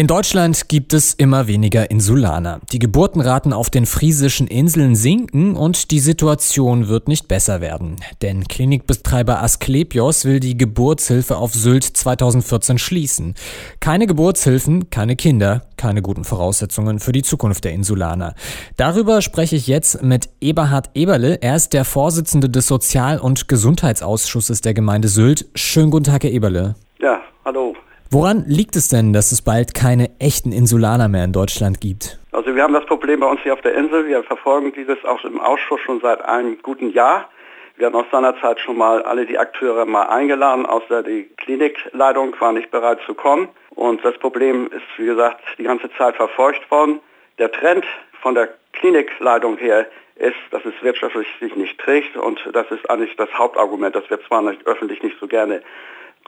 In Deutschland gibt es immer weniger Insulaner. Die Geburtenraten auf den friesischen Inseln sinken und die Situation wird nicht besser werden. Denn Klinikbetreiber Asklepios will die Geburtshilfe auf Sylt 2014 schließen. Keine Geburtshilfen, keine Kinder, keine guten Voraussetzungen für die Zukunft der Insulaner. Darüber spreche ich jetzt mit Eberhard Eberle. Er ist der Vorsitzende des Sozial- und Gesundheitsausschusses der Gemeinde Sylt. Schönen guten Tag, Herr Eberle. Ja, hallo. Woran liegt es denn, dass es bald keine echten Insulaner mehr in Deutschland gibt? Also wir haben das Problem bei uns hier auf der Insel. Wir verfolgen dieses auch im Ausschuss schon seit einem guten Jahr. Wir hatten aus seiner Zeit schon mal alle die Akteure mal eingeladen, außer die Klinikleitung war nicht bereit zu kommen. Und das Problem ist, wie gesagt, die ganze Zeit verfolgt worden. Der Trend von der Klinikleitung her ist, dass es wirtschaftlich sich nicht trägt und das ist eigentlich das Hauptargument. Das wird zwar nicht, öffentlich nicht so gerne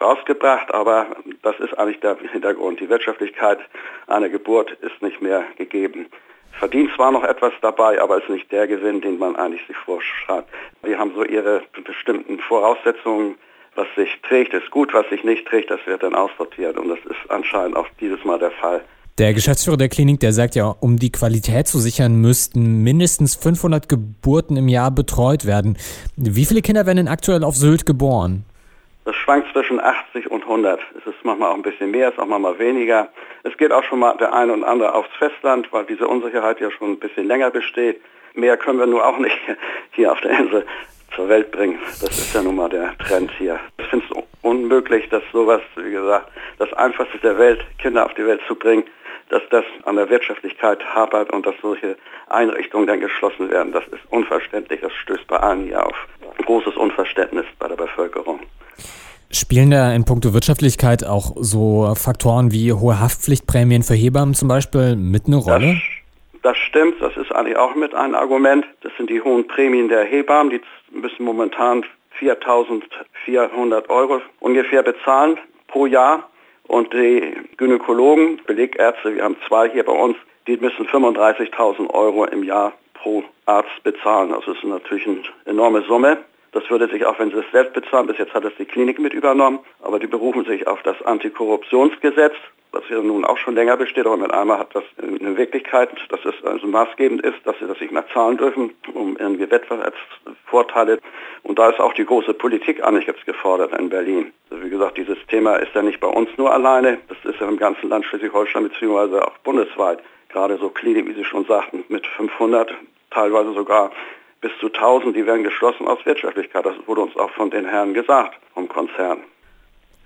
rausgebracht, aber das ist eigentlich der Hintergrund. Die Wirtschaftlichkeit einer Geburt ist nicht mehr gegeben. Verdient zwar noch etwas dabei, aber ist nicht der Gewinn, den man eigentlich sich vorschreibt. Die haben so ihre bestimmten Voraussetzungen. Was sich trägt, ist gut, was sich nicht trägt, das wird dann aussortiert. Und das ist anscheinend auch dieses Mal der Fall. Der Geschäftsführer der Klinik, der sagt ja, um die Qualität zu sichern, müssten mindestens 500 Geburten im Jahr betreut werden. Wie viele Kinder werden denn aktuell auf Sylt geboren? Das schwankt zwischen 80 und 100. Es ist manchmal auch ein bisschen mehr, es ist auch manchmal weniger. Es geht auch schon mal der eine und andere aufs Festland, weil diese Unsicherheit ja schon ein bisschen länger besteht. Mehr können wir nur auch nicht hier auf der Insel zur Welt bringen. Das ist ja nun mal der Trend hier. Ich finde es unmöglich, dass sowas, wie gesagt, das Einfachste der Welt, Kinder auf die Welt zu bringen, dass das an der Wirtschaftlichkeit hapert und dass solche Einrichtungen dann geschlossen werden. Das ist unverständlich. Das stößt bei allen hier auf großes Unverständnis bei der Bevölkerung. Spielen da in puncto Wirtschaftlichkeit auch so Faktoren wie hohe Haftpflichtprämien für Hebammen zum Beispiel mit eine Rolle? Das, das stimmt, das ist eigentlich auch mit ein Argument. Das sind die hohen Prämien der Hebammen, die müssen momentan 4.400 Euro ungefähr bezahlen pro Jahr. Und die Gynäkologen, Belegärzte, wir haben zwei hier bei uns, die müssen 35.000 Euro im Jahr pro Arzt bezahlen. Das ist natürlich eine enorme Summe. Das würde sich auch, wenn sie es selbst bezahlen, bis jetzt hat es die Klinik mit übernommen, aber die berufen sich auf das Antikorruptionsgesetz, was ja nun auch schon länger besteht, aber mit einmal hat das eine Wirklichkeit, dass es also maßgebend ist, dass sie das nicht mehr zahlen dürfen, um irgendwie Wettbewerbsvorteile. Und da ist auch die große Politik eigentlich jetzt gefordert in Berlin. Also wie gesagt, dieses Thema ist ja nicht bei uns nur alleine, das ist ja im ganzen Land Schleswig-Holstein beziehungsweise auch bundesweit. Gerade so Klinik, wie Sie schon sagten, mit 500, teilweise sogar bis zu 1000, die werden geschlossen aus Wirtschaftlichkeit. Das wurde uns auch von den Herren gesagt, vom Konzern.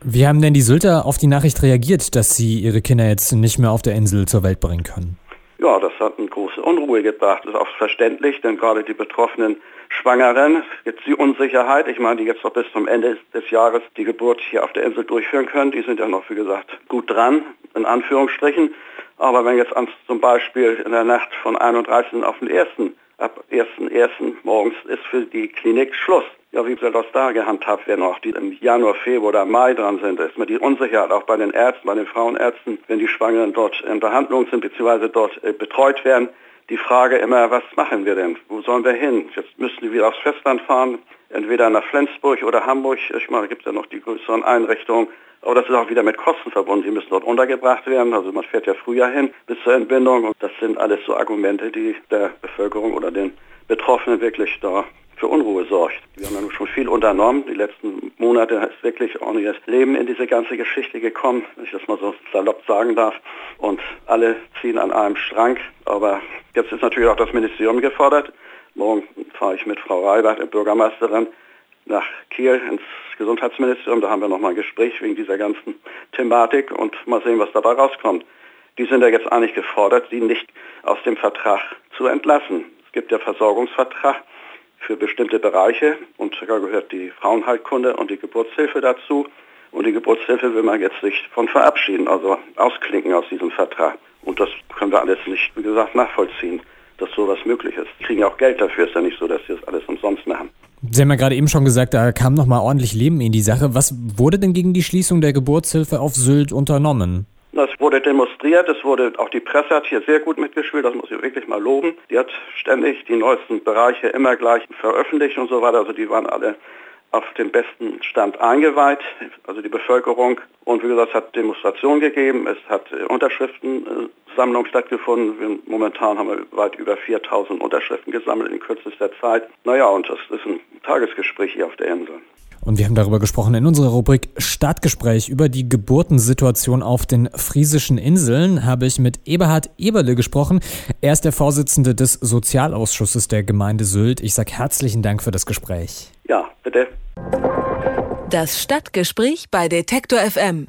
Wie haben denn die Sylter auf die Nachricht reagiert, dass sie ihre Kinder jetzt nicht mehr auf der Insel zur Welt bringen können? Ja, das hat eine große Unruhe gebracht. Das ist auch verständlich, denn gerade die betroffenen Schwangeren, jetzt die Unsicherheit, ich meine, die jetzt noch bis zum Ende des Jahres die Geburt hier auf der Insel durchführen können, die sind ja noch, wie gesagt, gut dran, in Anführungsstrichen. Aber wenn jetzt zum Beispiel in der Nacht von 31. auf den 1 ab 1.1. morgens ist für die Klinik Schluss. Ja, wie soll das da gehandhabt werden, auch die im Januar, Februar oder Mai dran sind, ist mir die Unsicherheit auch bei den Ärzten, bei den Frauenärzten, wenn die Schwangeren dort in Behandlung sind bzw. dort äh, betreut werden. Die Frage immer, was machen wir denn? Wo sollen wir hin? Jetzt müssen die wieder aufs Festland fahren, entweder nach Flensburg oder Hamburg. Ich meine, gibt es ja noch die größeren Einrichtungen. Aber das ist auch wieder mit Kosten verbunden. Die müssen dort untergebracht werden. Also man fährt ja früher hin bis zur Entbindung. Und das sind alles so Argumente, die der Bevölkerung oder den Betroffenen wirklich da für Unruhe sorgt. Wir haben ja nun schon viel unternommen. Die letzten Monate ist wirklich ordentliches Leben in diese ganze Geschichte gekommen, wenn ich das mal so salopp sagen darf. Und alle ziehen an einem Strang. Aber jetzt ist natürlich auch das Ministerium gefordert. Morgen fahre ich mit Frau Reibert, der Bürgermeisterin, nach Kiel ins Gesundheitsministerium. Da haben wir nochmal ein Gespräch wegen dieser ganzen Thematik und mal sehen, was dabei rauskommt. Die sind ja jetzt eigentlich gefordert, sie nicht aus dem Vertrag zu entlassen. Es gibt ja Versorgungsvertrag für bestimmte Bereiche und da gehört die Frauenheilkunde und die Geburtshilfe dazu. Und die Geburtshilfe will man jetzt sich von verabschieden, also ausklinken aus diesem Vertrag. Und das können wir alles nicht, wie gesagt, nachvollziehen, dass sowas möglich ist. Die kriegen auch Geld dafür, ist ja nicht so, dass sie das alles umsonst. Sie haben ja gerade eben schon gesagt, da kam noch mal ordentlich Leben in die Sache. Was wurde denn gegen die Schließung der Geburtshilfe auf Sylt unternommen? Das wurde demonstriert, es wurde, auch die Presse hat hier sehr gut mitgespielt, das muss ich wirklich mal loben. Die hat ständig die neuesten Bereiche immer gleich veröffentlicht und so weiter, also die waren alle auf dem besten Stand eingeweiht, also die Bevölkerung. Und wie gesagt, es hat Demonstrationen gegeben, es hat äh, Unterschriftensammlungen stattgefunden. Momentan haben wir weit über 4000 Unterschriften gesammelt in kürzester Zeit. Naja, und das ist ein Tagesgespräch hier auf der Insel. Und wir haben darüber gesprochen in unserer Rubrik Stadtgespräch über die Geburtensituation auf den friesischen Inseln. Habe ich mit Eberhard Eberle gesprochen. Er ist der Vorsitzende des Sozialausschusses der Gemeinde Sylt. Ich sage herzlichen Dank für das Gespräch. Bitte. Das Stadtgespräch bei Detektor FM.